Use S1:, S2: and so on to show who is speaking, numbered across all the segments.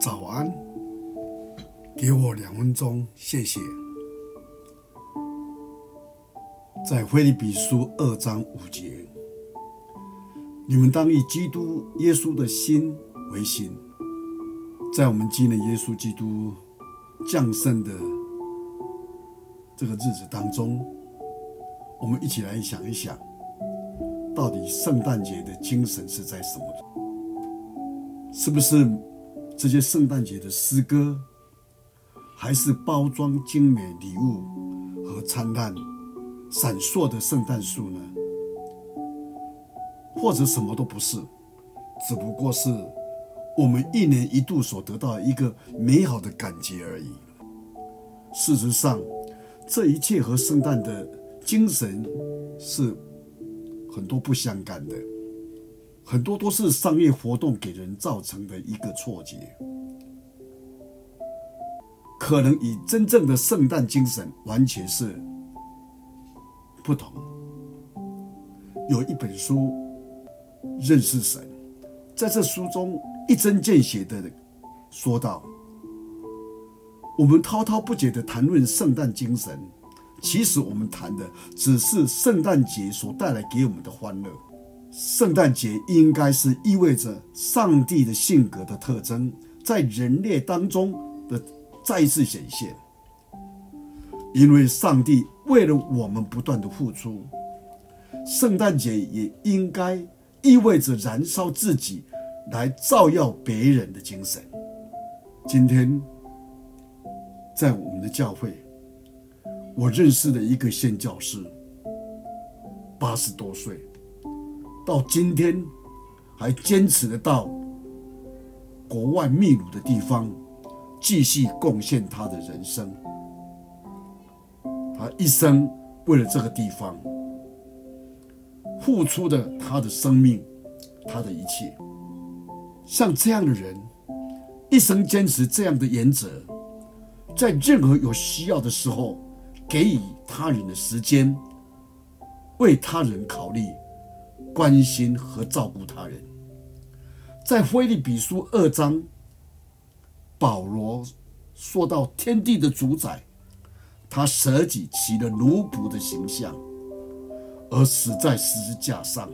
S1: 早安，给我两分钟，谢谢。在腓立比书二章五节，你们当以基督耶稣的心为心。在我们纪念耶稣基督降生的这个日子当中，我们一起来想一想，到底圣诞节的精神是在什么？是不是？这些圣诞节的诗歌，还是包装精美礼物和灿烂、闪烁的圣诞树呢？或者什么都不是，只不过是我们一年一度所得到一个美好的感觉而已。事实上，这一切和圣诞的精神是很多不相干的。很多都是商业活动给人造成的一个错觉，可能与真正的圣诞精神完全是不同。有一本书《认识神》，在这书中一针见血的说道：我们滔滔不绝的谈论圣诞精神，其实我们谈的只是圣诞节所带来给我们的欢乐。圣诞节应该是意味着上帝的性格的特征在人类当中的再次显现，因为上帝为了我们不断的付出，圣诞节也应该意味着燃烧自己来照耀别人的精神。今天，在我们的教会，我认识了一个宣教师，八十多岁。到今天，还坚持得到国外秘鲁的地方，继续贡献他的人生。他一生为了这个地方，付出的他的生命，他的一切。像这样的人，一生坚持这样的原则，在任何有需要的时候，给予他人的时间，为他人考虑。关心和照顾他人，在腓立比书二章，保罗说到天地的主宰，他舍己起了奴仆的形象，而死在十字架上。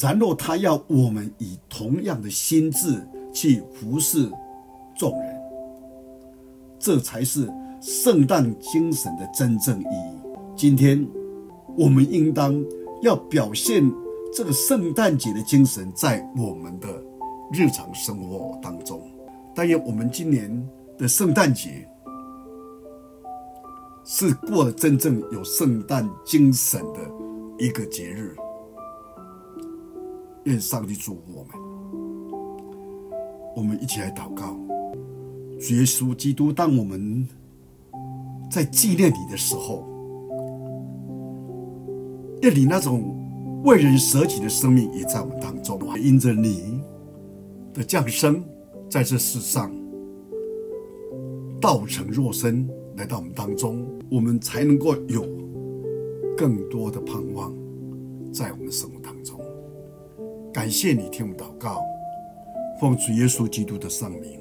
S1: 然后他要我们以同样的心智去服侍众人，这才是圣诞精神的真正意义。今天我们应当。要表现这个圣诞节的精神，在我们的日常生活当中。但愿我们今年的圣诞节是过了真正有圣诞精神的一个节日。愿上帝祝福我们。我们一起来祷告：主耶稣基督，当我们在纪念你的时候。愿你那种为人舍己的生命也在我们当中，因着你的降生，在这世上道成肉身来到我们当中，我们才能够有更多的盼望在我们生活当中。感谢你听我祷告，奉主耶稣基督的圣名。